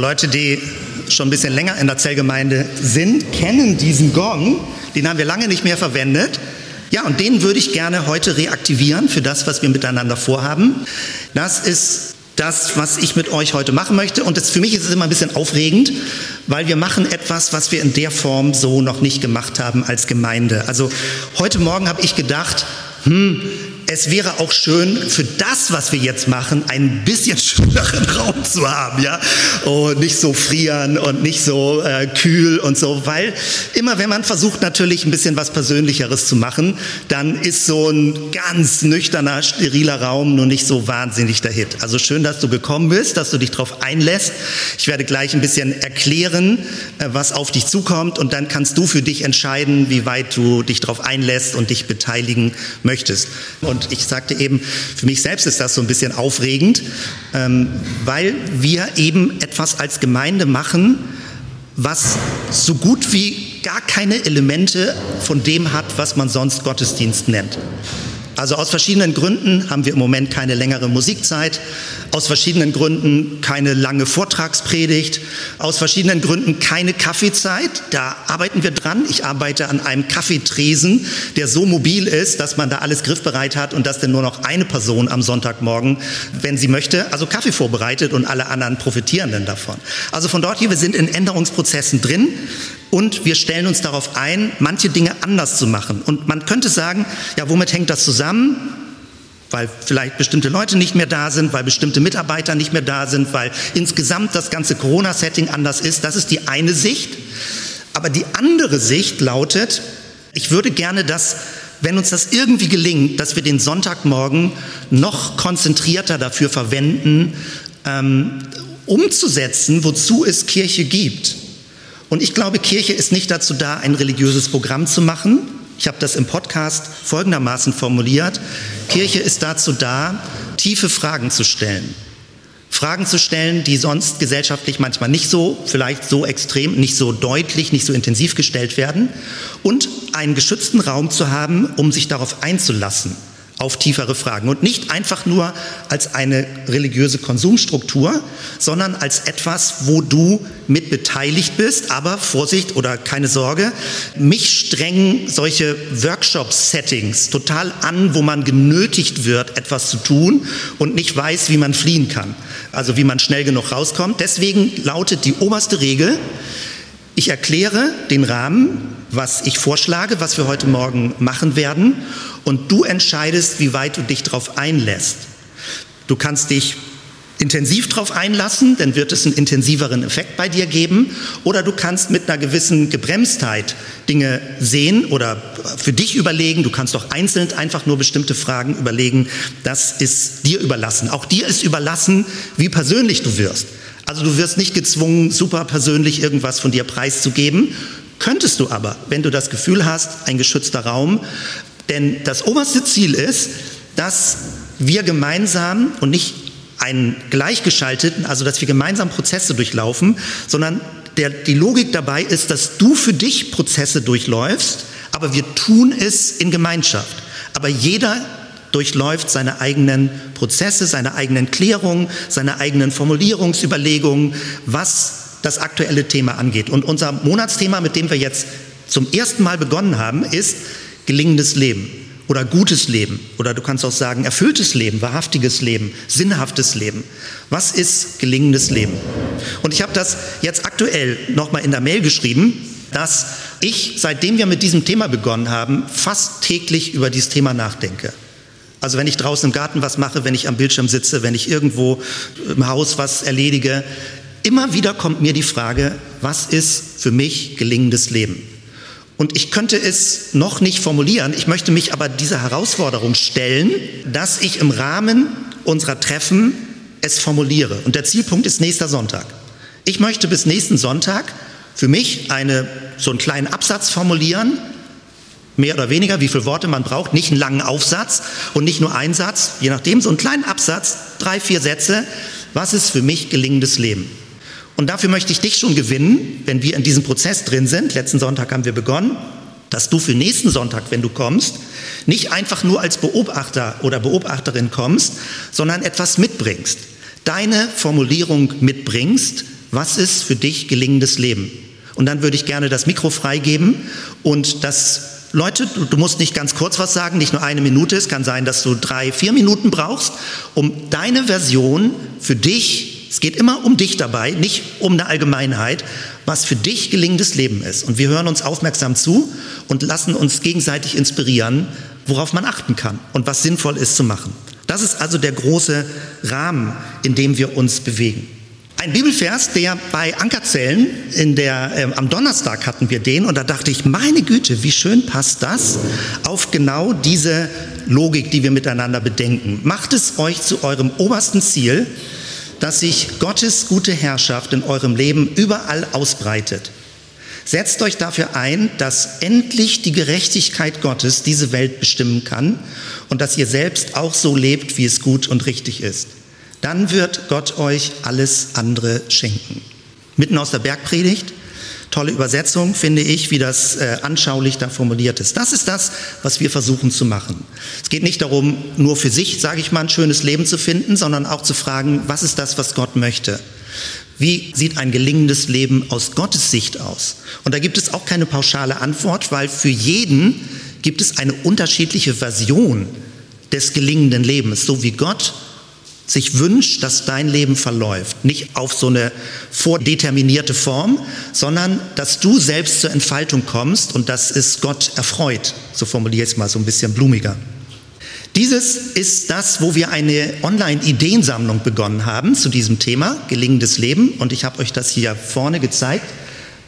Leute, die schon ein bisschen länger in der Zellgemeinde sind, kennen diesen Gong. Den haben wir lange nicht mehr verwendet. Ja, und den würde ich gerne heute reaktivieren für das, was wir miteinander vorhaben. Das ist das, was ich mit euch heute machen möchte. Und das, für mich ist es immer ein bisschen aufregend, weil wir machen etwas, was wir in der Form so noch nicht gemacht haben als Gemeinde. Also heute Morgen habe ich gedacht, hm, es wäre auch schön für das, was wir jetzt machen, ein bisschen schöneren Raum zu haben, ja, und nicht so frieren und nicht so äh, kühl und so, weil immer wenn man versucht natürlich ein bisschen was Persönlicheres zu machen, dann ist so ein ganz nüchterner, steriler Raum nur nicht so wahnsinnig der Hit. Also schön, dass du gekommen bist, dass du dich darauf einlässt. Ich werde gleich ein bisschen erklären, äh, was auf dich zukommt und dann kannst du für dich entscheiden, wie weit du dich darauf einlässt und dich beteiligen möchtest. Und und ich sagte eben, für mich selbst ist das so ein bisschen aufregend, ähm, weil wir eben etwas als Gemeinde machen, was so gut wie gar keine Elemente von dem hat, was man sonst Gottesdienst nennt. Also aus verschiedenen Gründen haben wir im Moment keine längere Musikzeit, aus verschiedenen Gründen keine lange Vortragspredigt, aus verschiedenen Gründen keine Kaffeezeit. Da arbeiten wir dran. Ich arbeite an einem Kaffeetresen, der so mobil ist, dass man da alles griffbereit hat und dass dann nur noch eine Person am Sonntagmorgen, wenn sie möchte, also Kaffee vorbereitet und alle anderen profitieren dann davon. Also von dort hier, wir sind in Änderungsprozessen drin. Und wir stellen uns darauf ein, manche Dinge anders zu machen. Und man könnte sagen, ja, womit hängt das zusammen? Weil vielleicht bestimmte Leute nicht mehr da sind, weil bestimmte Mitarbeiter nicht mehr da sind, weil insgesamt das ganze Corona-Setting anders ist. Das ist die eine Sicht. Aber die andere Sicht lautet, ich würde gerne, dass, wenn uns das irgendwie gelingt, dass wir den Sonntagmorgen noch konzentrierter dafür verwenden, ähm, umzusetzen, wozu es Kirche gibt. Und ich glaube, Kirche ist nicht dazu da, ein religiöses Programm zu machen. Ich habe das im Podcast folgendermaßen formuliert. Kirche ist dazu da, tiefe Fragen zu stellen. Fragen zu stellen, die sonst gesellschaftlich manchmal nicht so, vielleicht so extrem, nicht so deutlich, nicht so intensiv gestellt werden. Und einen geschützten Raum zu haben, um sich darauf einzulassen auf tiefere Fragen und nicht einfach nur als eine religiöse Konsumstruktur, sondern als etwas, wo du mit beteiligt bist, aber Vorsicht oder keine Sorge, mich strengen solche Workshop-Settings total an, wo man genötigt wird, etwas zu tun und nicht weiß, wie man fliehen kann, also wie man schnell genug rauskommt. Deswegen lautet die oberste Regel, ich erkläre den Rahmen, was ich vorschlage, was wir heute Morgen machen werden, und du entscheidest, wie weit du dich darauf einlässt. Du kannst dich intensiv darauf einlassen, dann wird es einen intensiveren Effekt bei dir geben. Oder du kannst mit einer gewissen Gebremstheit Dinge sehen oder für dich überlegen. Du kannst doch einzeln einfach nur bestimmte Fragen überlegen. Das ist dir überlassen. Auch dir ist überlassen, wie persönlich du wirst. Also du wirst nicht gezwungen, super persönlich irgendwas von dir preiszugeben. Könntest du aber, wenn du das Gefühl hast, ein geschützter Raum. Denn das oberste Ziel ist, dass wir gemeinsam und nicht einen gleichgeschalteten, also dass wir gemeinsam Prozesse durchlaufen, sondern der, die Logik dabei ist, dass du für dich Prozesse durchläufst, aber wir tun es in Gemeinschaft. Aber jeder durchläuft seine eigenen Prozesse, seine eigenen Klärungen, seine eigenen Formulierungsüberlegungen, was das aktuelle Thema angeht. Und unser Monatsthema, mit dem wir jetzt zum ersten Mal begonnen haben, ist gelingendes Leben oder gutes Leben oder du kannst auch sagen erfülltes Leben, wahrhaftiges Leben, sinnhaftes Leben. Was ist gelingendes Leben? Und ich habe das jetzt aktuell nochmal in der Mail geschrieben, dass ich, seitdem wir mit diesem Thema begonnen haben, fast täglich über dieses Thema nachdenke. Also wenn ich draußen im Garten was mache, wenn ich am Bildschirm sitze, wenn ich irgendwo im Haus was erledige, immer wieder kommt mir die Frage, was ist für mich gelingendes Leben? Und ich könnte es noch nicht formulieren, ich möchte mich aber dieser Herausforderung stellen, dass ich im Rahmen unserer Treffen es formuliere. Und der Zielpunkt ist nächster Sonntag. Ich möchte bis nächsten Sonntag für mich eine, so einen kleinen Absatz formulieren, mehr oder weniger, wie viele Worte man braucht, nicht einen langen Aufsatz und nicht nur einen Satz, je nachdem, so einen kleinen Absatz, drei, vier Sätze, was ist für mich gelingendes Leben? Und dafür möchte ich dich schon gewinnen, wenn wir in diesem Prozess drin sind. Letzten Sonntag haben wir begonnen, dass du für nächsten Sonntag, wenn du kommst, nicht einfach nur als Beobachter oder Beobachterin kommst, sondern etwas mitbringst. Deine Formulierung mitbringst, Was ist für dich gelingendes Leben? Und dann würde ich gerne das Mikro freigeben und das Leute, du, du, musst nicht ganz kurz was sagen, nicht nur eine Minute. Es kann sein, dass du drei, vier Minuten brauchst, um deine Version für dich, es geht immer um dich dabei, nicht um eine Allgemeinheit, was für dich gelingendes Leben ist. Und wir hören uns aufmerksam zu und lassen uns gegenseitig inspirieren, worauf man achten kann und was sinnvoll ist zu machen. Das ist also der große Rahmen, in dem wir uns bewegen. Ein Bibelvers, der bei Ankerzellen in der, äh, am Donnerstag hatten wir den und da dachte ich, meine Güte, wie schön passt das auf genau diese Logik, die wir miteinander bedenken. Macht es euch zu eurem obersten Ziel, dass sich Gottes gute Herrschaft in eurem Leben überall ausbreitet. Setzt euch dafür ein, dass endlich die Gerechtigkeit Gottes diese Welt bestimmen kann und dass ihr selbst auch so lebt, wie es gut und richtig ist dann wird Gott euch alles andere schenken. Mitten aus der Bergpredigt, tolle Übersetzung, finde ich, wie das äh, anschaulich da formuliert ist. Das ist das, was wir versuchen zu machen. Es geht nicht darum, nur für sich, sage ich mal, ein schönes Leben zu finden, sondern auch zu fragen, was ist das, was Gott möchte? Wie sieht ein gelingendes Leben aus Gottes Sicht aus? Und da gibt es auch keine pauschale Antwort, weil für jeden gibt es eine unterschiedliche Version des gelingenden Lebens, so wie Gott sich wünscht, dass dein Leben verläuft. Nicht auf so eine vordeterminierte Form, sondern dass du selbst zur Entfaltung kommst und das ist Gott erfreut. So formuliere ich es mal so ein bisschen blumiger. Dieses ist das, wo wir eine Online-Ideensammlung begonnen haben zu diesem Thema, gelingendes Leben. Und ich habe euch das hier vorne gezeigt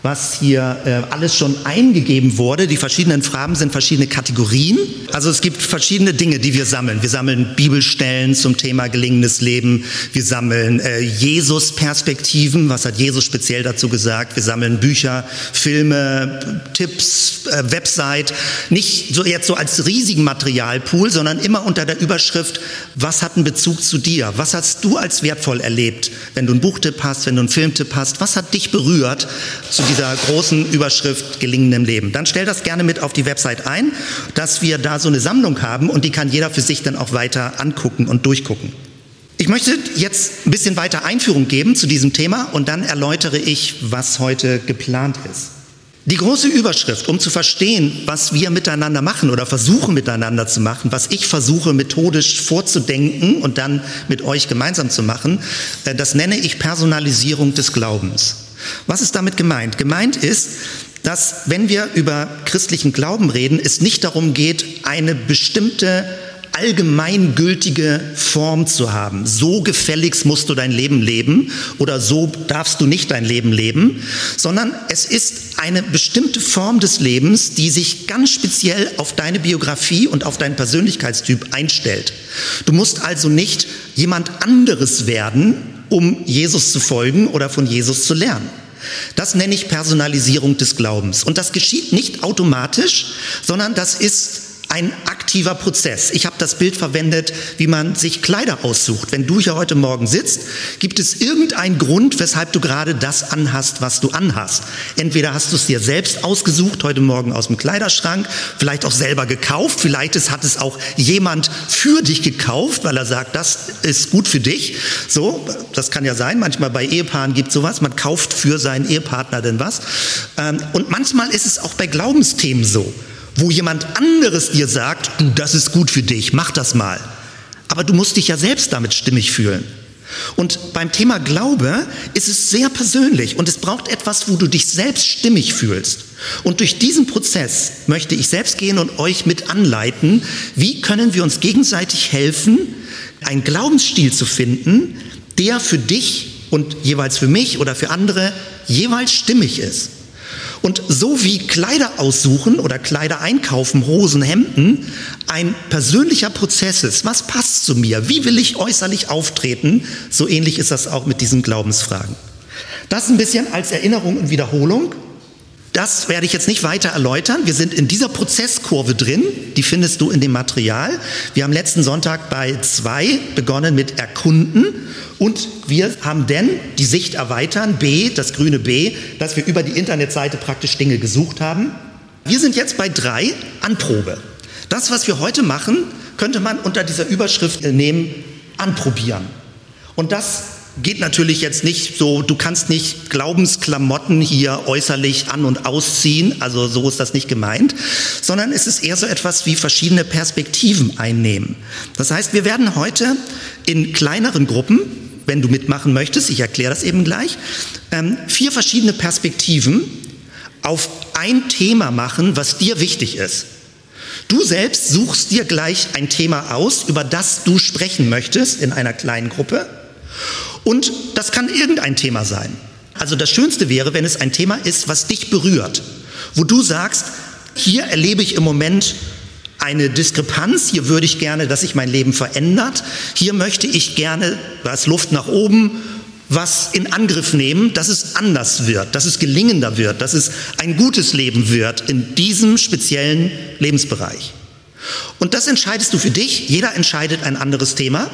was hier äh, alles schon eingegeben wurde. Die verschiedenen Fragen sind verschiedene Kategorien. Also es gibt verschiedene Dinge, die wir sammeln. Wir sammeln Bibelstellen zum Thema gelingendes Leben. Wir sammeln äh, Jesus-Perspektiven. Was hat Jesus speziell dazu gesagt? Wir sammeln Bücher, Filme, Tipps, äh, Website. Nicht so jetzt so als riesigen Materialpool, sondern immer unter der Überschrift, was hat einen Bezug zu dir? Was hast du als wertvoll erlebt? Wenn du einen Buchtipp hast, wenn du einen Filmtipp hast, was hat dich berührt zu dieser großen Überschrift gelingendem Leben. Dann stell das gerne mit auf die Website ein, dass wir da so eine Sammlung haben und die kann jeder für sich dann auch weiter angucken und durchgucken. Ich möchte jetzt ein bisschen weiter Einführung geben zu diesem Thema und dann erläutere ich, was heute geplant ist. Die große Überschrift, um zu verstehen, was wir miteinander machen oder versuchen miteinander zu machen, was ich versuche methodisch vorzudenken und dann mit euch gemeinsam zu machen, äh, das nenne ich Personalisierung des Glaubens. Was ist damit gemeint? Gemeint ist, dass wenn wir über christlichen Glauben reden, es nicht darum geht, eine bestimmte allgemeingültige Form zu haben. So gefälligst musst du dein Leben leben oder so darfst du nicht dein Leben leben, sondern es ist eine bestimmte Form des Lebens, die sich ganz speziell auf deine Biografie und auf deinen Persönlichkeitstyp einstellt. Du musst also nicht jemand anderes werden, um Jesus zu folgen oder von Jesus zu lernen. Das nenne ich Personalisierung des Glaubens. Und das geschieht nicht automatisch, sondern das ist ein aktiver Prozess. Ich habe das Bild verwendet, wie man sich Kleider aussucht. Wenn du hier heute Morgen sitzt, gibt es irgendeinen Grund, weshalb du gerade das anhast, was du anhast. Entweder hast du es dir selbst ausgesucht, heute Morgen aus dem Kleiderschrank, vielleicht auch selber gekauft, vielleicht hat es auch jemand für dich gekauft, weil er sagt, das ist gut für dich. So, das kann ja sein. Manchmal bei Ehepaaren gibt es sowas. Man kauft für seinen Ehepartner denn was. Ähm, und manchmal ist es auch bei Glaubensthemen so wo jemand anderes dir sagt, du, das ist gut für dich, mach das mal. Aber du musst dich ja selbst damit stimmig fühlen. Und beim Thema Glaube ist es sehr persönlich und es braucht etwas, wo du dich selbst stimmig fühlst. Und durch diesen Prozess möchte ich selbst gehen und euch mit anleiten, wie können wir uns gegenseitig helfen, einen Glaubensstil zu finden, der für dich und jeweils für mich oder für andere jeweils stimmig ist. Und so wie Kleider aussuchen oder Kleider einkaufen, Hosen, Hemden, ein persönlicher Prozess ist, was passt zu mir, wie will ich äußerlich auftreten, so ähnlich ist das auch mit diesen Glaubensfragen. Das ein bisschen als Erinnerung und Wiederholung. Das werde ich jetzt nicht weiter erläutern. Wir sind in dieser Prozesskurve drin. Die findest du in dem Material. Wir haben letzten Sonntag bei zwei begonnen mit Erkunden und wir haben denn die Sicht erweitern, B, das grüne B, dass wir über die Internetseite praktisch Dinge gesucht haben. Wir sind jetzt bei drei, Anprobe. Das, was wir heute machen, könnte man unter dieser Überschrift nehmen, anprobieren. Und das geht natürlich jetzt nicht so, du kannst nicht Glaubensklamotten hier äußerlich an und ausziehen, also so ist das nicht gemeint, sondern es ist eher so etwas wie verschiedene Perspektiven einnehmen. Das heißt, wir werden heute in kleineren Gruppen, wenn du mitmachen möchtest, ich erkläre das eben gleich, ähm, vier verschiedene Perspektiven auf ein Thema machen, was dir wichtig ist. Du selbst suchst dir gleich ein Thema aus, über das du sprechen möchtest in einer kleinen Gruppe. Und das kann irgendein Thema sein. Also das Schönste wäre, wenn es ein Thema ist, was dich berührt, wo du sagst, hier erlebe ich im Moment eine Diskrepanz, hier würde ich gerne, dass sich mein Leben verändert, hier möchte ich gerne, ist Luft nach oben, was in Angriff nehmen, dass es anders wird, dass es gelingender wird, dass es ein gutes Leben wird in diesem speziellen Lebensbereich. Und das entscheidest du für dich, jeder entscheidet ein anderes Thema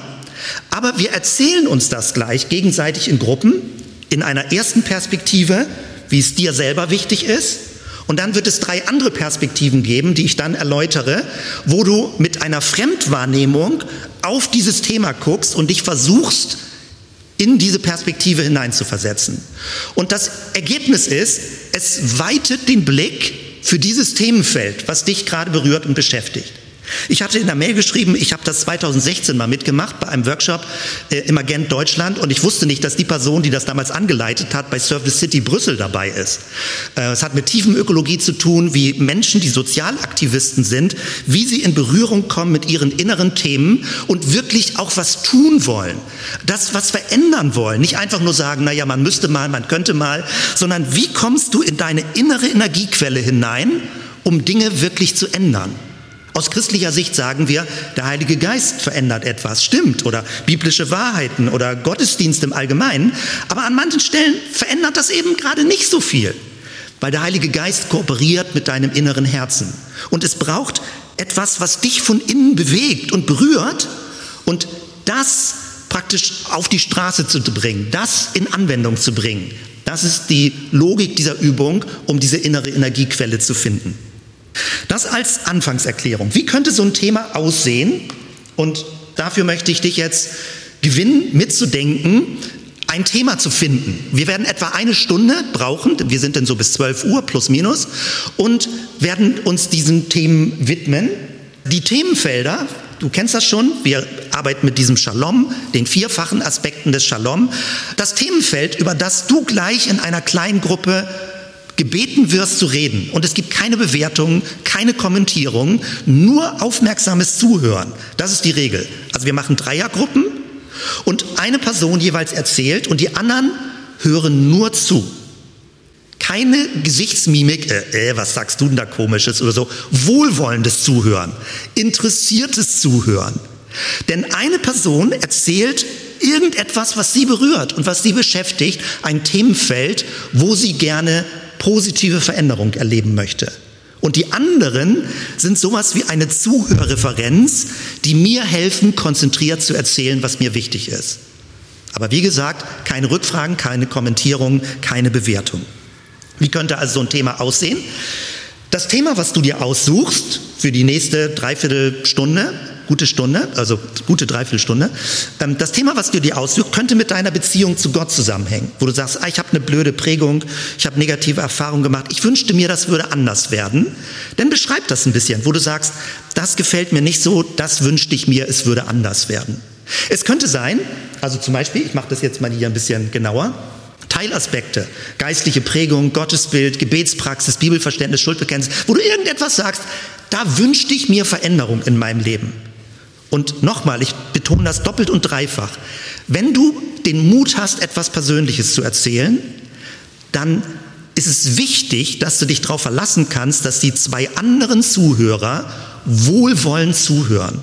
aber wir erzählen uns das gleich gegenseitig in Gruppen, in einer ersten Perspektive, wie es dir selber wichtig ist. Und dann wird es drei andere Perspektiven geben, die ich dann erläutere, wo du mit einer Fremdwahrnehmung auf dieses Thema guckst und dich versuchst, in diese Perspektive hineinzuversetzen. Und das Ergebnis ist, es weitet den Blick für dieses Themenfeld, was dich gerade berührt und beschäftigt. Ich hatte in der Mail geschrieben, ich habe das 2016 mal mitgemacht bei einem Workshop äh, im Agent Deutschland und ich wusste nicht, dass die Person, die das damals angeleitet hat, bei Service City Brüssel dabei ist. Äh, es hat mit Tiefenökologie zu tun, wie Menschen, die Sozialaktivisten sind, wie sie in Berührung kommen mit ihren inneren Themen und wirklich auch was tun wollen. Das, was verändern wollen. Nicht einfach nur sagen, naja, man müsste mal, man könnte mal, sondern wie kommst du in deine innere Energiequelle hinein, um Dinge wirklich zu ändern? Aus christlicher Sicht sagen wir, der Heilige Geist verändert etwas, stimmt, oder biblische Wahrheiten oder Gottesdienst im Allgemeinen. Aber an manchen Stellen verändert das eben gerade nicht so viel, weil der Heilige Geist kooperiert mit deinem inneren Herzen. Und es braucht etwas, was dich von innen bewegt und berührt und das praktisch auf die Straße zu bringen, das in Anwendung zu bringen. Das ist die Logik dieser Übung, um diese innere Energiequelle zu finden. Das als Anfangserklärung. Wie könnte so ein Thema aussehen? Und dafür möchte ich dich jetzt gewinnen, mitzudenken, ein Thema zu finden. Wir werden etwa eine Stunde brauchen, wir sind dann so bis 12 Uhr plus minus, und werden uns diesen Themen widmen. Die Themenfelder, du kennst das schon, wir arbeiten mit diesem Shalom, den vierfachen Aspekten des Shalom. Das Themenfeld, über das du gleich in einer kleinen Gruppe gebeten wirst zu reden und es gibt keine Bewertungen, keine Kommentierungen, nur aufmerksames Zuhören. Das ist die Regel. Also wir machen Dreiergruppen und eine Person jeweils erzählt und die anderen hören nur zu. Keine Gesichtsmimik, äh, äh, was sagst du denn da komisches oder so. Wohlwollendes Zuhören, interessiertes Zuhören. Denn eine Person erzählt irgendetwas, was sie berührt und was sie beschäftigt, ein Themenfeld, wo sie gerne positive Veränderung erleben möchte. Und die anderen sind sowas wie eine Zuhörreferenz, die mir helfen, konzentriert zu erzählen, was mir wichtig ist. Aber wie gesagt, keine Rückfragen, keine Kommentierung, keine Bewertung. Wie könnte also so ein Thema aussehen? Das Thema, was du dir aussuchst für die nächste Dreiviertelstunde, gute Stunde, also gute Dreiviertelstunde. Ähm, das Thema, was du dir aussuchst, könnte mit deiner Beziehung zu Gott zusammenhängen, wo du sagst, ah, ich habe eine blöde Prägung, ich habe negative Erfahrungen gemacht, ich wünschte mir, das würde anders werden. Dann beschreib das ein bisschen, wo du sagst, das gefällt mir nicht so, das wünschte ich mir, es würde anders werden. Es könnte sein, also zum Beispiel, ich mache das jetzt mal hier ein bisschen genauer, Teilaspekte, geistliche Prägung, Gottesbild, Gebetspraxis, Bibelverständnis, Schuldbekenntnis, wo du irgendetwas sagst, da wünschte ich mir Veränderung in meinem Leben. Und nochmal, ich betone das doppelt und dreifach. Wenn du den Mut hast, etwas Persönliches zu erzählen, dann ist es wichtig, dass du dich darauf verlassen kannst, dass die zwei anderen Zuhörer wohlwollend zuhören.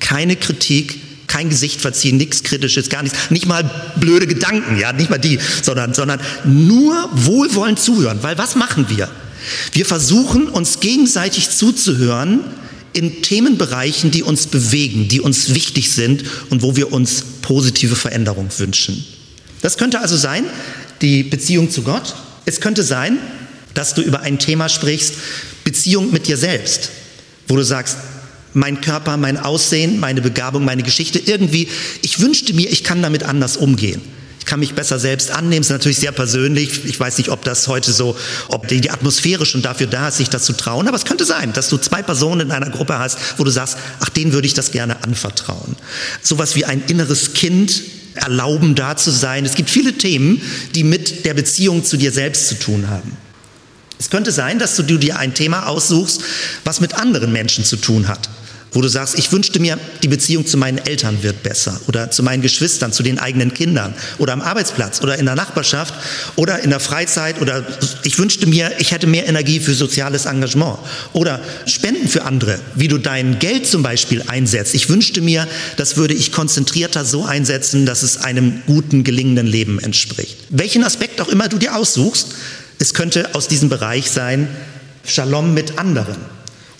Keine Kritik, kein Gesicht verziehen, nichts Kritisches, gar nichts, nicht mal blöde Gedanken, ja, nicht mal die, sondern, sondern nur wohlwollend zuhören. Weil was machen wir? Wir versuchen uns gegenseitig zuzuhören, in Themenbereichen, die uns bewegen, die uns wichtig sind und wo wir uns positive Veränderung wünschen. Das könnte also sein, die Beziehung zu Gott. Es könnte sein, dass du über ein Thema sprichst, Beziehung mit dir selbst, wo du sagst, mein Körper, mein Aussehen, meine Begabung, meine Geschichte. Irgendwie, ich wünschte mir, ich kann damit anders umgehen. Ich kann mich besser selbst annehmen. Ist natürlich sehr persönlich. Ich weiß nicht, ob das heute so, ob die, die Atmosphäre schon dafür da ist, sich das zu trauen. Aber es könnte sein, dass du zwei Personen in einer Gruppe hast, wo du sagst, ach, denen würde ich das gerne anvertrauen. Sowas wie ein inneres Kind erlauben, da zu sein. Es gibt viele Themen, die mit der Beziehung zu dir selbst zu tun haben. Es könnte sein, dass du dir ein Thema aussuchst, was mit anderen Menschen zu tun hat wo du sagst, ich wünschte mir, die Beziehung zu meinen Eltern wird besser oder zu meinen Geschwistern, zu den eigenen Kindern oder am Arbeitsplatz oder in der Nachbarschaft oder in der Freizeit oder ich wünschte mir, ich hätte mehr Energie für soziales Engagement oder Spenden für andere, wie du dein Geld zum Beispiel einsetzt. Ich wünschte mir, das würde ich konzentrierter so einsetzen, dass es einem guten, gelingenden Leben entspricht. Welchen Aspekt auch immer du dir aussuchst, es könnte aus diesem Bereich sein, Shalom mit anderen.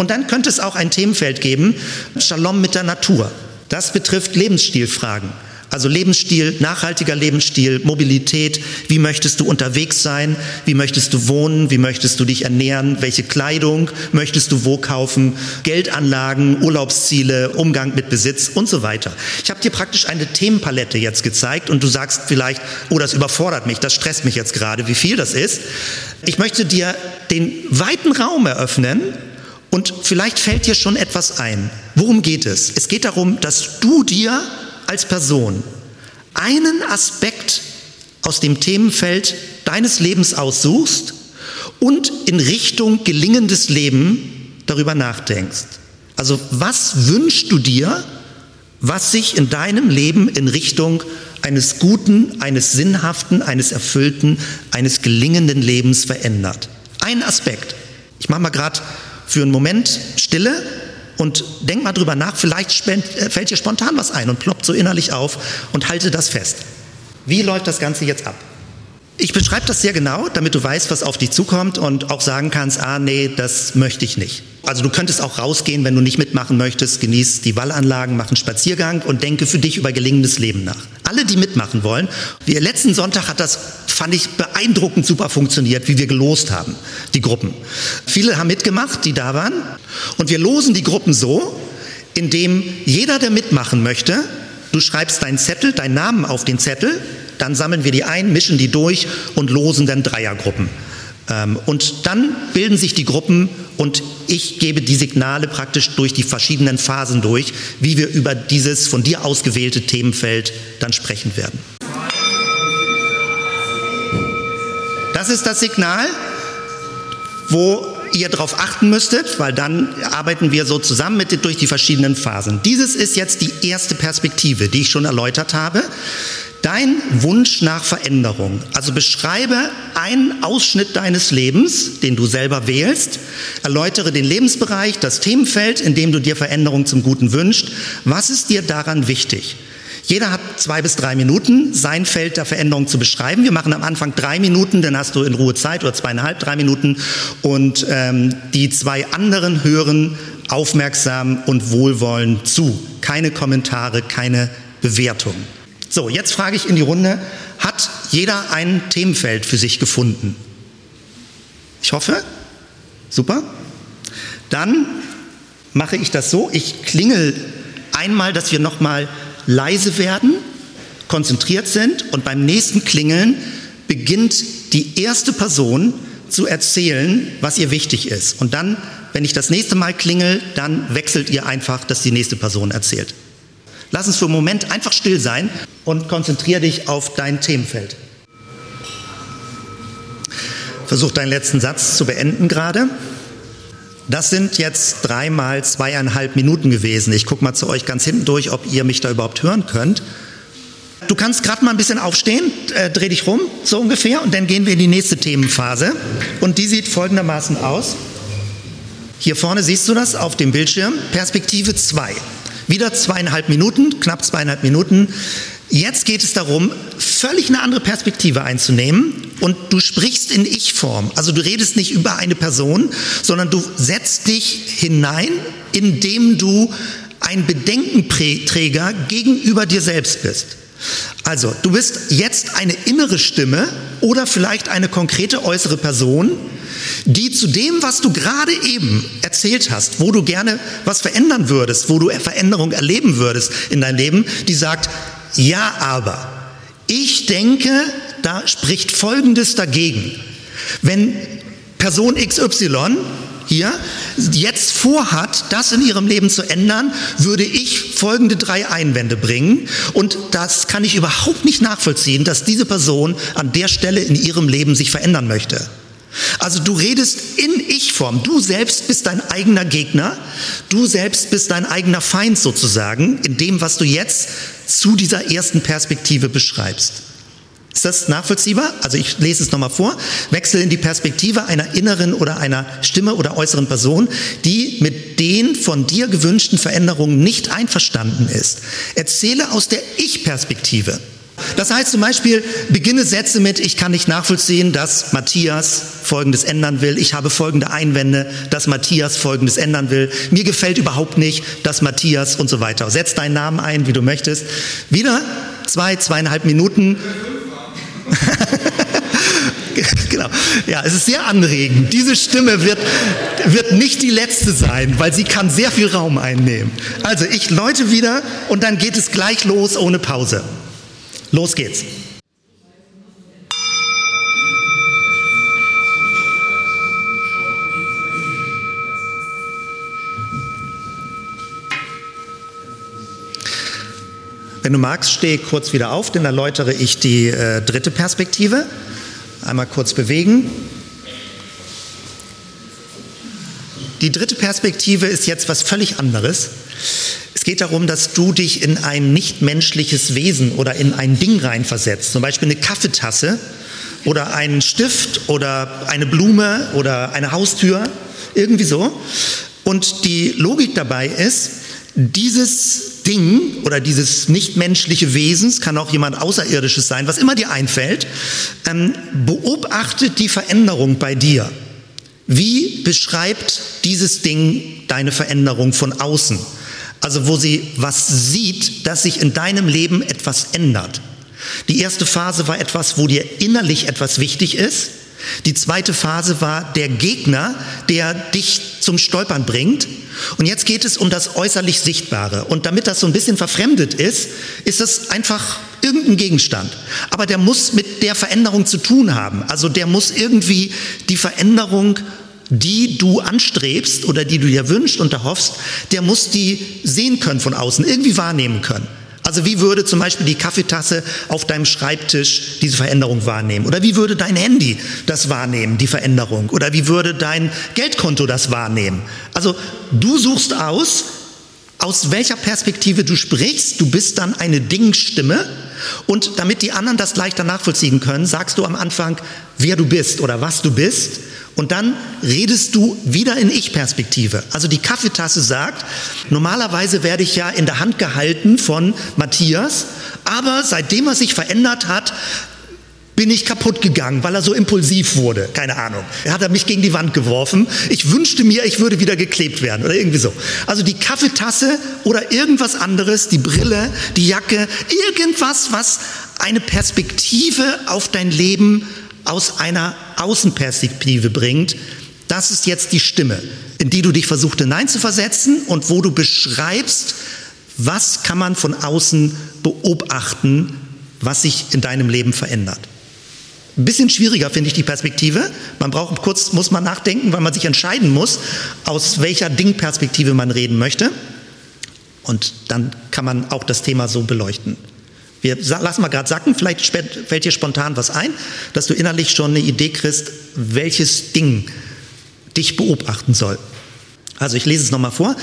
Und dann könnte es auch ein Themenfeld geben, Shalom mit der Natur. Das betrifft Lebensstilfragen. Also Lebensstil, nachhaltiger Lebensstil, Mobilität, wie möchtest du unterwegs sein, wie möchtest du wohnen, wie möchtest du dich ernähren, welche Kleidung möchtest du wo kaufen, Geldanlagen, Urlaubsziele, Umgang mit Besitz und so weiter. Ich habe dir praktisch eine Themenpalette jetzt gezeigt und du sagst vielleicht, oh, das überfordert mich, das stresst mich jetzt gerade, wie viel das ist. Ich möchte dir den weiten Raum eröffnen, und vielleicht fällt dir schon etwas ein. Worum geht es? Es geht darum, dass du dir als Person einen Aspekt aus dem Themenfeld deines Lebens aussuchst und in Richtung gelingendes Leben darüber nachdenkst. Also was wünschst du dir, was sich in deinem Leben in Richtung eines guten, eines sinnhaften, eines erfüllten, eines gelingenden Lebens verändert? Ein Aspekt. Ich mache mal gerade für einen Moment Stille und denk mal drüber nach, vielleicht äh, fällt dir spontan was ein und ploppt so innerlich auf und halte das fest. Wie läuft das Ganze jetzt ab? Ich beschreibe das sehr genau, damit du weißt, was auf dich zukommt und auch sagen kannst, ah nee, das möchte ich nicht. Also du könntest auch rausgehen, wenn du nicht mitmachen möchtest, genieß die Wallanlagen, mach einen Spaziergang und denke für dich über gelingendes Leben nach. Alle, die mitmachen wollen, wie letzten Sonntag hat das fand ich beeindruckend super funktioniert, wie wir gelost haben, die Gruppen. Viele haben mitgemacht, die da waren. Und wir losen die Gruppen so, indem jeder, der mitmachen möchte, du schreibst deinen Zettel, deinen Namen auf den Zettel, dann sammeln wir die ein, mischen die durch und losen dann Dreiergruppen. Ähm, und dann bilden sich die Gruppen und ich gebe die Signale praktisch durch die verschiedenen Phasen durch, wie wir über dieses von dir ausgewählte Themenfeld dann sprechen werden. Das ist das Signal, wo ihr darauf achten müsstet, weil dann arbeiten wir so zusammen mit durch die verschiedenen Phasen. Dieses ist jetzt die erste Perspektive, die ich schon erläutert habe. Dein Wunsch nach Veränderung. Also beschreibe einen Ausschnitt deines Lebens, den du selber wählst, erläutere den Lebensbereich, das Themenfeld, in dem du dir Veränderung zum Guten wünschst. Was ist dir daran wichtig? Jeder hat zwei bis drei Minuten, sein Feld der Veränderung zu beschreiben. Wir machen am Anfang drei Minuten, dann hast du in Ruhe Zeit oder zweieinhalb, drei Minuten. Und ähm, die zwei anderen hören aufmerksam und wohlwollend zu. Keine Kommentare, keine Bewertung. So, jetzt frage ich in die Runde, hat jeder ein Themenfeld für sich gefunden? Ich hoffe. Super. Dann mache ich das so, ich klingel einmal, dass wir nochmal leise werden, konzentriert sind und beim nächsten Klingeln beginnt die erste Person zu erzählen, was ihr wichtig ist. Und dann, wenn ich das nächste Mal klingel, dann wechselt ihr einfach, dass die nächste Person erzählt. Lass uns für einen Moment einfach still sein und konzentriere dich auf dein Themenfeld. Versuch deinen letzten Satz zu beenden gerade. Das sind jetzt dreimal zweieinhalb Minuten gewesen. Ich gucke mal zu euch ganz hinten durch, ob ihr mich da überhaupt hören könnt. Du kannst gerade mal ein bisschen aufstehen, äh, dreh dich rum, so ungefähr, und dann gehen wir in die nächste Themenphase. Und die sieht folgendermaßen aus. Hier vorne siehst du das auf dem Bildschirm, Perspektive 2. Wieder zweieinhalb Minuten, knapp zweieinhalb Minuten. Jetzt geht es darum, völlig eine andere Perspektive einzunehmen und du sprichst in Ich-Form. Also du redest nicht über eine Person, sondern du setzt dich hinein, indem du ein Bedenkenträger gegenüber dir selbst bist. Also, du bist jetzt eine innere Stimme oder vielleicht eine konkrete äußere Person, die zu dem, was du gerade eben erzählt hast, wo du gerne was verändern würdest, wo du Veränderung erleben würdest in deinem Leben, die sagt, ja, aber ich denke, da spricht Folgendes dagegen. Wenn Person XY hier jetzt vorhat, das in ihrem Leben zu ändern, würde ich folgende drei Einwände bringen. Und das kann ich überhaupt nicht nachvollziehen, dass diese Person an der Stelle in ihrem Leben sich verändern möchte. Also du redest in Ich-Form. Du selbst bist dein eigener Gegner. Du selbst bist dein eigener Feind sozusagen in dem, was du jetzt zu dieser ersten Perspektive beschreibst. Ist das nachvollziehbar? Also ich lese es nochmal vor. Wechsel in die Perspektive einer inneren oder einer Stimme oder äußeren Person, die mit den von dir gewünschten Veränderungen nicht einverstanden ist. Erzähle aus der Ich-Perspektive. Das heißt zum Beispiel, beginne Sätze mit, ich kann nicht nachvollziehen, dass Matthias Folgendes ändern will. Ich habe folgende Einwände, dass Matthias Folgendes ändern will. Mir gefällt überhaupt nicht, dass Matthias und so weiter. Setz deinen Namen ein, wie du möchtest. Wieder zwei, zweieinhalb Minuten. genau. Ja, es ist sehr anregend. Diese Stimme wird, wird nicht die letzte sein, weil sie kann sehr viel Raum einnehmen. Also ich läute wieder und dann geht es gleich los ohne Pause. Los geht's. Wenn du magst, stehe kurz wieder auf, dann erläutere ich die äh, dritte Perspektive. Einmal kurz bewegen. Die dritte Perspektive ist jetzt was völlig anderes. Es geht darum, dass du dich in ein nichtmenschliches Wesen oder in ein Ding reinversetzt. Zum Beispiel eine Kaffeetasse oder einen Stift oder eine Blume oder eine Haustür. Irgendwie so. Und die Logik dabei ist, dieses Ding oder dieses nichtmenschliche Wesens, kann auch jemand Außerirdisches sein, was immer dir einfällt, ähm, beobachtet die Veränderung bei dir. Wie beschreibt dieses Ding deine Veränderung von außen? Also wo sie was sieht, dass sich in deinem Leben etwas ändert. Die erste Phase war etwas, wo dir innerlich etwas wichtig ist. Die zweite Phase war der Gegner, der dich zum Stolpern bringt. Und jetzt geht es um das äußerlich Sichtbare. Und damit das so ein bisschen verfremdet ist, ist es einfach irgendein Gegenstand. Aber der muss mit der Veränderung zu tun haben. Also der muss irgendwie die Veränderung die du anstrebst oder die du dir wünschst und erhoffst, der muss die sehen können von außen, irgendwie wahrnehmen können. Also wie würde zum Beispiel die Kaffeetasse auf deinem Schreibtisch diese Veränderung wahrnehmen? Oder wie würde dein Handy das wahrnehmen, die Veränderung? Oder wie würde dein Geldkonto das wahrnehmen? Also du suchst aus, aus welcher Perspektive du sprichst. Du bist dann eine Dingstimme. Und damit die anderen das leichter nachvollziehen können, sagst du am Anfang, wer du bist oder was du bist. Und dann redest du wieder in Ich-Perspektive. Also die Kaffeetasse sagt, normalerweise werde ich ja in der Hand gehalten von Matthias, aber seitdem er sich verändert hat, bin ich kaputt gegangen, weil er so impulsiv wurde. Keine Ahnung. Er hat mich gegen die Wand geworfen. Ich wünschte mir, ich würde wieder geklebt werden oder irgendwie so. Also die Kaffeetasse oder irgendwas anderes, die Brille, die Jacke, irgendwas, was eine Perspektive auf dein Leben aus einer Außenperspektive bringt, das ist jetzt die Stimme, in die du dich versucht hineinzuversetzen und wo du beschreibst, was kann man von außen beobachten, was sich in deinem Leben verändert. Ein bisschen schwieriger finde ich die Perspektive. Man braucht kurz, muss man nachdenken, weil man sich entscheiden muss, aus welcher Dingperspektive man reden möchte. Und dann kann man auch das Thema so beleuchten. Wir lassen mal gerade sacken, vielleicht fällt dir spontan was ein, dass du innerlich schon eine Idee kriegst, welches Ding dich beobachten soll. Also ich lese es nochmal vor.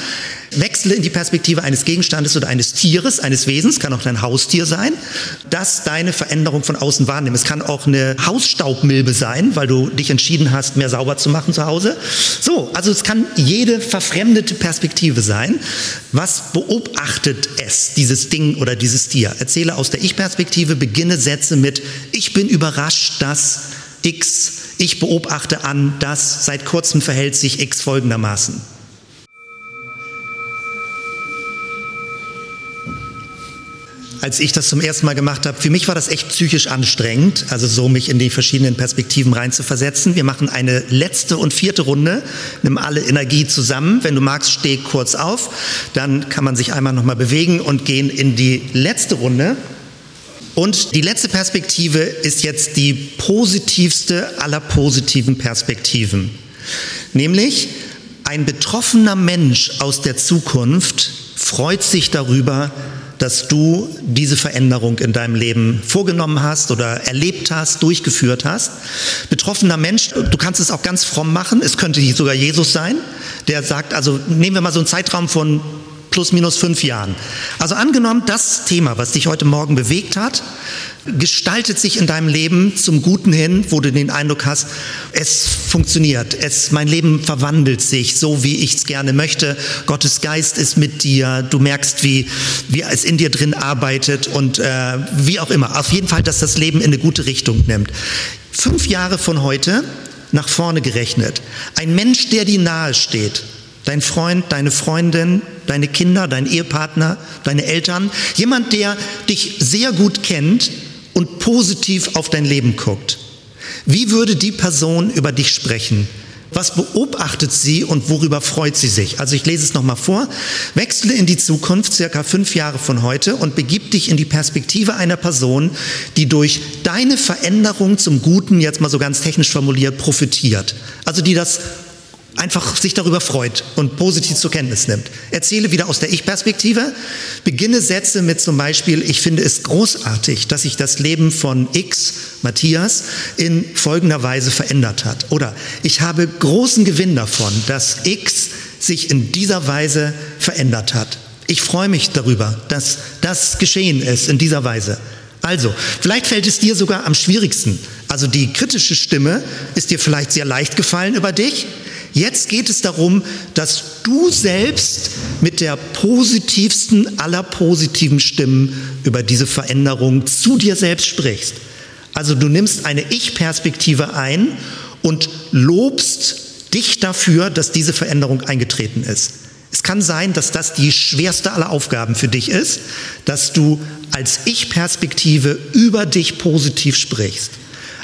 Wechsle in die Perspektive eines Gegenstandes oder eines Tieres, eines Wesens, kann auch dein Haustier sein, das deine Veränderung von außen wahrnimmt. Es kann auch eine Hausstaubmilbe sein, weil du dich entschieden hast, mehr sauber zu machen zu Hause. So, also es kann jede verfremdete Perspektive sein. Was beobachtet es, dieses Ding oder dieses Tier? Erzähle aus der Ich-Perspektive, beginne Sätze mit, ich bin überrascht, dass X, ich beobachte an, dass seit kurzem verhält sich X folgendermaßen. Als ich das zum ersten Mal gemacht habe. Für mich war das echt psychisch anstrengend, also so mich in die verschiedenen Perspektiven reinzuversetzen. Wir machen eine letzte und vierte Runde, nimm alle Energie zusammen. Wenn du magst, steh kurz auf, dann kann man sich einmal nochmal bewegen und gehen in die letzte Runde. Und die letzte Perspektive ist jetzt die positivste aller positiven Perspektiven. Nämlich ein betroffener Mensch aus der Zukunft freut sich darüber, dass du diese Veränderung in deinem Leben vorgenommen hast oder erlebt hast, durchgeführt hast. Betroffener Mensch, du kannst es auch ganz fromm machen, es könnte sogar Jesus sein, der sagt, also nehmen wir mal so einen Zeitraum von plus minus fünf Jahren. Also angenommen, das Thema, was dich heute Morgen bewegt hat, gestaltet sich in deinem Leben zum Guten hin, wo du den Eindruck hast, es funktioniert, es, mein Leben verwandelt sich so, wie ich es gerne möchte. Gottes Geist ist mit dir, du merkst, wie, wie es in dir drin arbeitet und äh, wie auch immer. Auf jeden Fall, dass das Leben in eine gute Richtung nimmt. Fünf Jahre von heute nach vorne gerechnet. Ein Mensch, der dir nahe steht, dein Freund, deine Freundin, deine Kinder, dein Ehepartner, deine Eltern, jemand, der dich sehr gut kennt und positiv auf dein Leben guckt. Wie würde die Person über dich sprechen? Was beobachtet sie und worüber freut sie sich? Also ich lese es nochmal vor. Wechsle in die Zukunft, circa fünf Jahre von heute, und begib dich in die Perspektive einer Person, die durch deine Veränderung zum Guten, jetzt mal so ganz technisch formuliert, profitiert. Also die das einfach sich darüber freut und positiv zur Kenntnis nimmt. Erzähle wieder aus der Ich-Perspektive, beginne Sätze mit zum Beispiel, ich finde es großartig, dass sich das Leben von X, Matthias, in folgender Weise verändert hat. Oder ich habe großen Gewinn davon, dass X sich in dieser Weise verändert hat. Ich freue mich darüber, dass das geschehen ist in dieser Weise. Also, vielleicht fällt es dir sogar am schwierigsten. Also die kritische Stimme ist dir vielleicht sehr leicht gefallen über dich. Jetzt geht es darum, dass du selbst mit der positivsten aller positiven Stimmen über diese Veränderung zu dir selbst sprichst. Also du nimmst eine Ich-Perspektive ein und lobst dich dafür, dass diese Veränderung eingetreten ist. Es kann sein, dass das die schwerste aller Aufgaben für dich ist, dass du als Ich-Perspektive über dich positiv sprichst.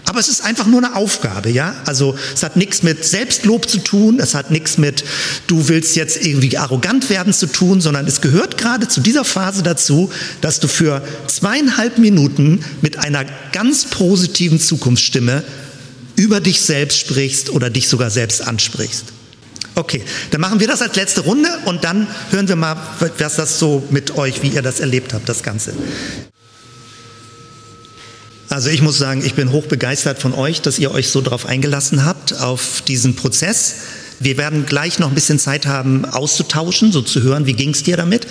Aber es ist einfach nur eine Aufgabe, ja? Also es hat nichts mit Selbstlob zu tun, es hat nichts mit, du willst jetzt irgendwie arrogant werden zu tun, sondern es gehört gerade zu dieser Phase dazu, dass du für zweieinhalb Minuten mit einer ganz positiven Zukunftsstimme über dich selbst sprichst oder dich sogar selbst ansprichst. Okay, dann machen wir das als letzte Runde und dann hören wir mal, was das so mit euch, wie ihr das erlebt habt, das Ganze. Also ich muss sagen, ich bin hoch begeistert von euch, dass ihr euch so darauf eingelassen habt, auf diesen Prozess. Wir werden gleich noch ein bisschen Zeit haben, auszutauschen, so zu hören, wie ging es dir damit.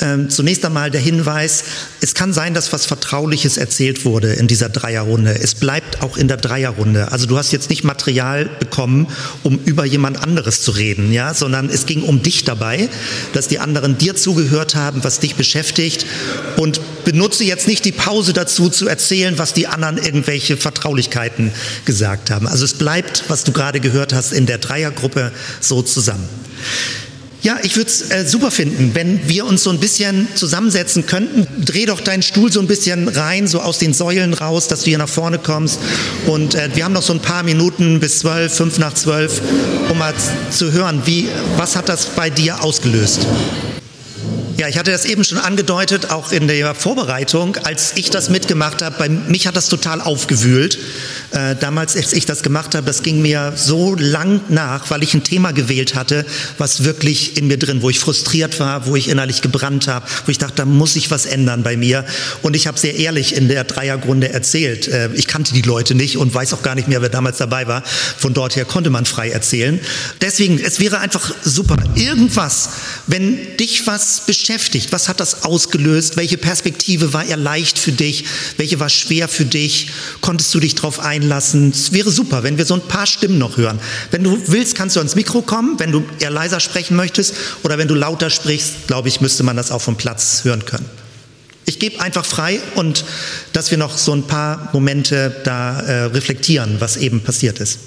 Ähm, zunächst einmal der Hinweis, es kann sein, dass was Vertrauliches erzählt wurde in dieser Dreierrunde. Es bleibt auch in der Dreierrunde. Also du hast jetzt nicht Material bekommen, um über jemand anderes zu reden, ja, sondern es ging um dich dabei, dass die anderen dir zugehört haben, was dich beschäftigt und benutze jetzt nicht die Pause dazu zu erzählen, was die anderen irgendwelche Vertraulichkeiten gesagt haben. Also es bleibt, was du gerade gehört hast, in der Dreiergruppe so zusammen. Ja, ich würde es äh, super finden, wenn wir uns so ein bisschen zusammensetzen könnten. Dreh doch deinen Stuhl so ein bisschen rein, so aus den Säulen raus, dass du hier nach vorne kommst. Und äh, wir haben noch so ein paar Minuten bis zwölf, fünf nach zwölf, um mal zu hören, wie, was hat das bei dir ausgelöst? Ja, ich hatte das eben schon angedeutet, auch in der Vorbereitung, als ich das mitgemacht habe. Bei mich hat das total aufgewühlt. Äh, damals, als ich das gemacht habe, das ging mir so lang nach, weil ich ein Thema gewählt hatte, was wirklich in mir drin, wo ich frustriert war, wo ich innerlich gebrannt habe, wo ich dachte, da muss ich was ändern bei mir. Und ich habe sehr ehrlich in der Dreiergrunde erzählt. Äh, ich kannte die Leute nicht und weiß auch gar nicht mehr, wer damals dabei war. Von dort her konnte man frei erzählen. Deswegen, es wäre einfach super. Irgendwas, wenn dich was beschäftigt, beschäftigt? Was hat das ausgelöst? Welche Perspektive war eher leicht für dich? Welche war schwer für dich? Konntest du dich darauf einlassen? Es wäre super, wenn wir so ein paar Stimmen noch hören. Wenn du willst, kannst du ans Mikro kommen, wenn du eher leiser sprechen möchtest oder wenn du lauter sprichst, glaube ich, müsste man das auch vom Platz hören können. Ich gebe einfach frei und dass wir noch so ein paar Momente da äh, reflektieren, was eben passiert ist.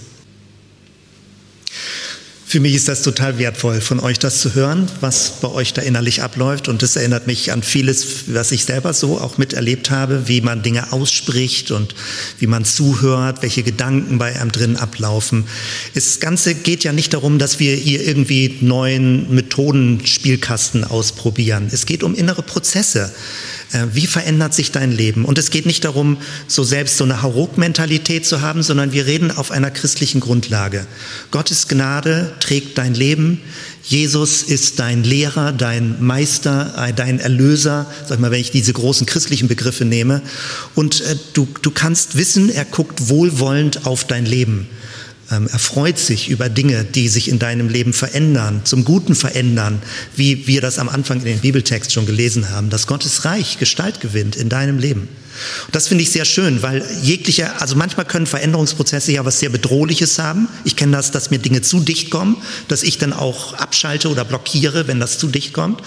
Für mich ist das total wertvoll, von euch das zu hören, was bei euch da innerlich abläuft. Und das erinnert mich an vieles, was ich selber so auch miterlebt habe, wie man Dinge ausspricht und wie man zuhört, welche Gedanken bei einem drin ablaufen. Das Ganze geht ja nicht darum, dass wir hier irgendwie neuen Methodenspielkasten ausprobieren. Es geht um innere Prozesse. Äh, wie verändert sich dein Leben? Und es geht nicht darum, so selbst so eine Hauruck-Mentalität zu haben, sondern wir reden auf einer christlichen Grundlage. Gottes Gnade trägt dein Leben. Jesus ist dein Lehrer, dein Meister, äh, dein Erlöser, sag mal, wenn ich diese großen christlichen Begriffe nehme. Und äh, du, du kannst wissen, er guckt wohlwollend auf dein Leben. Ähm, er freut sich über Dinge, die sich in deinem Leben verändern, zum Guten verändern, wie wir das am Anfang in dem Bibeltext schon gelesen haben, dass Gottes Reich Gestalt gewinnt in deinem Leben. Und das finde ich sehr schön, weil jegliche, also manchmal können Veränderungsprozesse ja was sehr Bedrohliches haben. Ich kenne das, dass mir Dinge zu dicht kommen, dass ich dann auch abschalte oder blockiere, wenn das zu dicht kommt.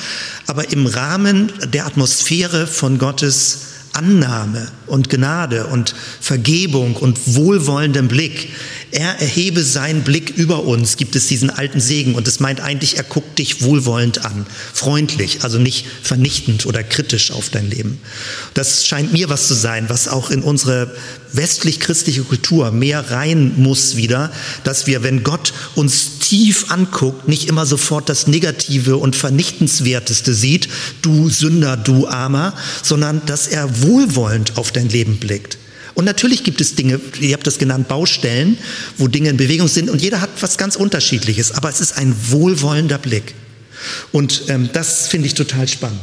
Aber im Rahmen der Atmosphäre von Gottes Annahme und Gnade und Vergebung und wohlwollendem Blick er erhebe seinen Blick über uns, gibt es diesen alten Segen. Und es meint eigentlich, er guckt dich wohlwollend an, freundlich, also nicht vernichtend oder kritisch auf dein Leben. Das scheint mir was zu sein, was auch in unsere westlich-christliche Kultur mehr rein muss wieder, dass wir, wenn Gott uns tief anguckt, nicht immer sofort das Negative und Vernichtenswerteste sieht, du Sünder, du Armer, sondern dass er wohlwollend auf dein Leben blickt. Und natürlich gibt es Dinge, ihr habt das genannt, Baustellen, wo Dinge in Bewegung sind und jeder hat was ganz Unterschiedliches, aber es ist ein wohlwollender Blick. Und ähm, das finde ich total spannend.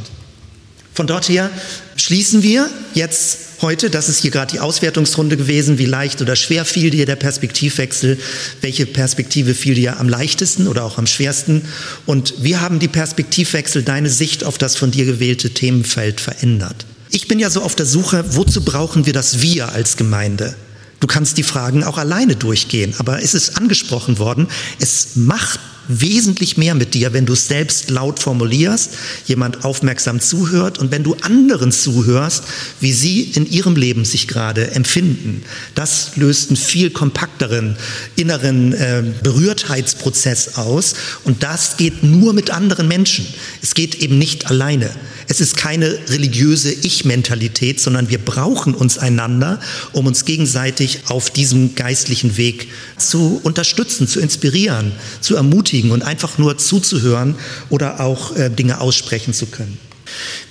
Von dort her schließen wir jetzt heute, das ist hier gerade die Auswertungsrunde gewesen, wie leicht oder schwer fiel dir der Perspektivwechsel, welche Perspektive fiel dir am leichtesten oder auch am schwersten. Und wir haben die Perspektivwechsel, deine Sicht auf das von dir gewählte Themenfeld verändert. Ich bin ja so auf der Suche, wozu brauchen wir das Wir als Gemeinde? Du kannst die Fragen auch alleine durchgehen, aber es ist angesprochen worden, es macht wesentlich mehr mit dir, wenn du es selbst laut formulierst, jemand aufmerksam zuhört und wenn du anderen zuhörst, wie sie in ihrem Leben sich gerade empfinden. Das löst einen viel kompakteren inneren äh, Berührtheitsprozess aus und das geht nur mit anderen Menschen. Es geht eben nicht alleine. Es ist keine religiöse Ich-Mentalität, sondern wir brauchen uns einander, um uns gegenseitig auf diesem geistlichen Weg zu unterstützen, zu inspirieren, zu ermutigen und einfach nur zuzuhören oder auch äh, Dinge aussprechen zu können.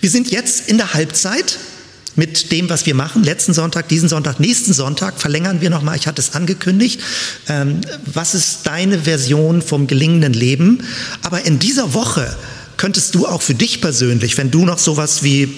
Wir sind jetzt in der Halbzeit mit dem, was wir machen. Letzten Sonntag, diesen Sonntag, nächsten Sonntag verlängern wir nochmal. Ich hatte es angekündigt. Ähm, was ist deine Version vom gelingenden Leben? Aber in dieser Woche könntest du auch für dich persönlich, wenn du noch sowas wie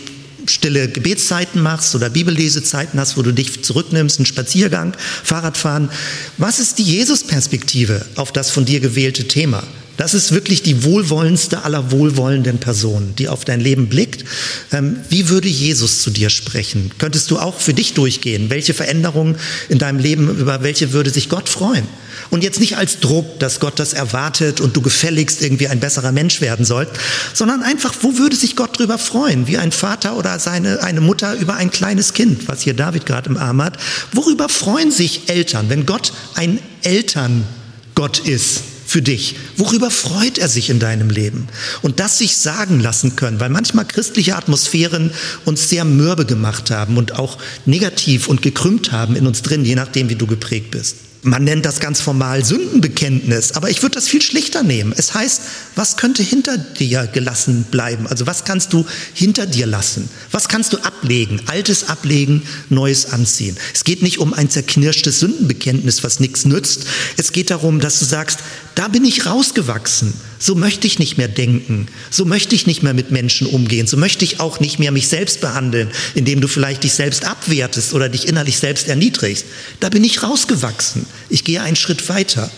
stille Gebetszeiten machst oder Bibellesezeiten hast, wo du dich zurücknimmst, einen Spaziergang, Fahrradfahren, was ist die Jesus-Perspektive auf das von dir gewählte Thema? Das ist wirklich die wohlwollendste aller wohlwollenden Personen, die auf dein Leben blickt. Ähm, wie würde Jesus zu dir sprechen? Könntest du auch für dich durchgehen? Welche Veränderungen in deinem Leben, über welche würde sich Gott freuen? Und jetzt nicht als Druck, dass Gott das erwartet und du gefälligst irgendwie ein besserer Mensch werden sollst, sondern einfach, wo würde sich Gott drüber freuen? Wie ein Vater oder seine, eine Mutter über ein kleines Kind, was hier David gerade im Arm hat. Worüber freuen sich Eltern, wenn Gott ein Elterngott ist? für dich? Worüber freut er sich in deinem Leben? Und das sich sagen lassen können, weil manchmal christliche Atmosphären uns sehr mürbe gemacht haben und auch negativ und gekrümmt haben in uns drin, je nachdem, wie du geprägt bist. Man nennt das ganz formal Sündenbekenntnis, aber ich würde das viel schlichter nehmen. Es heißt, was könnte hinter dir gelassen bleiben? Also was kannst du hinter dir lassen? Was kannst du ablegen? Altes ablegen, Neues anziehen. Es geht nicht um ein zerknirschtes Sündenbekenntnis, was nichts nützt. Es geht darum, dass du sagst, da bin ich rausgewachsen. So möchte ich nicht mehr denken. So möchte ich nicht mehr mit Menschen umgehen. So möchte ich auch nicht mehr mich selbst behandeln, indem du vielleicht dich selbst abwertest oder dich innerlich selbst erniedrigst. Da bin ich rausgewachsen. Ich gehe einen Schritt weiter.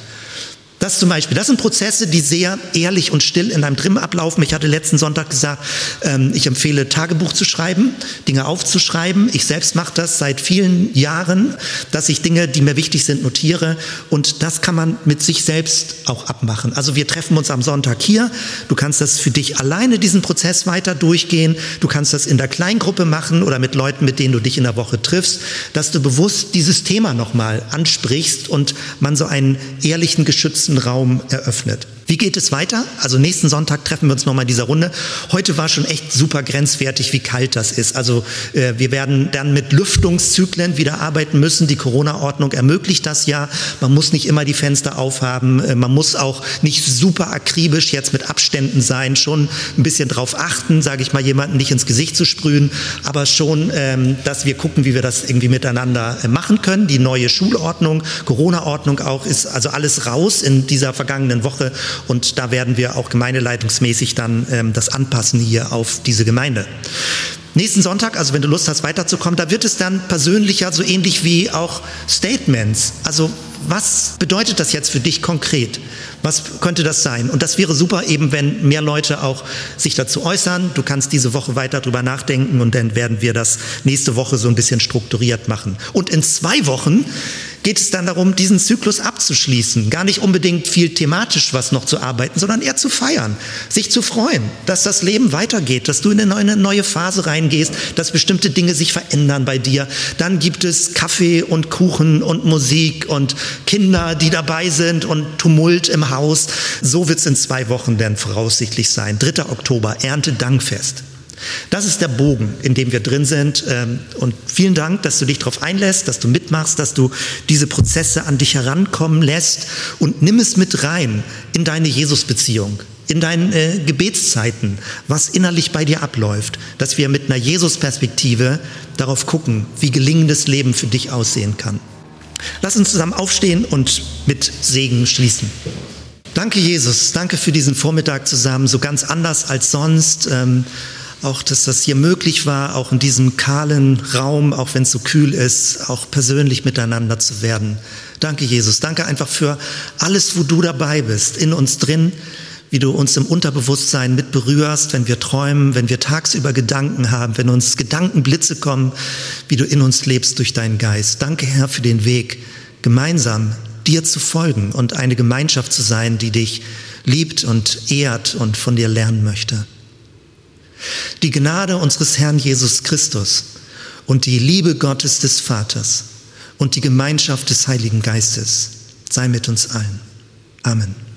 Das zum Beispiel, das sind Prozesse, die sehr ehrlich und still in deinem Trim ablaufen. Ich hatte letzten Sonntag gesagt, ähm, ich empfehle Tagebuch zu schreiben, Dinge aufzuschreiben. Ich selbst mache das seit vielen Jahren, dass ich Dinge, die mir wichtig sind, notiere. Und das kann man mit sich selbst auch abmachen. Also wir treffen uns am Sonntag hier. Du kannst das für dich alleine diesen Prozess weiter durchgehen. Du kannst das in der Kleingruppe machen oder mit Leuten, mit denen du dich in der Woche triffst, dass du bewusst dieses Thema nochmal ansprichst und man so einen ehrlichen, geschützten Raum eröffnet. Wie geht es weiter? Also nächsten Sonntag treffen wir uns nochmal in dieser Runde. Heute war schon echt super grenzwertig, wie kalt das ist. Also äh, wir werden dann mit Lüftungszyklen wieder arbeiten müssen. Die Corona-Ordnung ermöglicht das ja. Man muss nicht immer die Fenster aufhaben. Äh, man muss auch nicht super akribisch jetzt mit Abständen sein. Schon ein bisschen drauf achten, sage ich mal, jemanden nicht ins Gesicht zu sprühen. Aber schon, ähm, dass wir gucken, wie wir das irgendwie miteinander äh, machen können. Die neue Schulordnung, Corona-Ordnung auch, ist also alles raus in dieser vergangenen Woche. Und da werden wir auch gemeindeleitungsmäßig dann ähm, das anpassen hier auf diese Gemeinde. Nächsten Sonntag, also wenn du Lust hast, weiterzukommen, da wird es dann persönlicher, so ähnlich wie auch Statements. Also was bedeutet das jetzt für dich konkret? Was könnte das sein? Und das wäre super eben, wenn mehr Leute auch sich dazu äußern. Du kannst diese Woche weiter drüber nachdenken und dann werden wir das nächste Woche so ein bisschen strukturiert machen. Und in zwei Wochen geht es dann darum, diesen Zyklus abzuschließen. Gar nicht unbedingt viel thematisch was noch zu arbeiten, sondern eher zu feiern, sich zu freuen, dass das Leben weitergeht, dass du in eine neue Phase reingehst, dass bestimmte Dinge sich verändern bei dir. Dann gibt es Kaffee und Kuchen und Musik und Kinder, die dabei sind und Tumult im Haus. So wird es in zwei Wochen dann voraussichtlich sein. 3. Oktober, Erntedankfest. Das ist der Bogen, in dem wir drin sind. Ähm, und vielen Dank, dass du dich darauf einlässt, dass du mitmachst, dass du diese Prozesse an dich herankommen lässt und nimm es mit rein in deine Jesus-Beziehung, in deinen äh, Gebetszeiten, was innerlich bei dir abläuft, dass wir mit einer Jesus-Perspektive darauf gucken, wie gelingendes Leben für dich aussehen kann. Lass uns zusammen aufstehen und mit Segen schließen. Danke, Jesus. Danke für diesen Vormittag zusammen, so ganz anders als sonst. Ähm, auch dass das hier möglich war, auch in diesem kahlen Raum, auch wenn es so kühl ist, auch persönlich miteinander zu werden. Danke, Jesus. Danke einfach für alles, wo du dabei bist, in uns drin, wie du uns im Unterbewusstsein mit berührst, wenn wir träumen, wenn wir tagsüber Gedanken haben, wenn uns Gedankenblitze kommen, wie du in uns lebst durch deinen Geist. Danke, Herr, für den Weg, gemeinsam dir zu folgen und eine Gemeinschaft zu sein, die dich liebt und ehrt und von dir lernen möchte. Die Gnade unseres Herrn Jesus Christus und die Liebe Gottes des Vaters und die Gemeinschaft des Heiligen Geistes sei mit uns allen. Amen.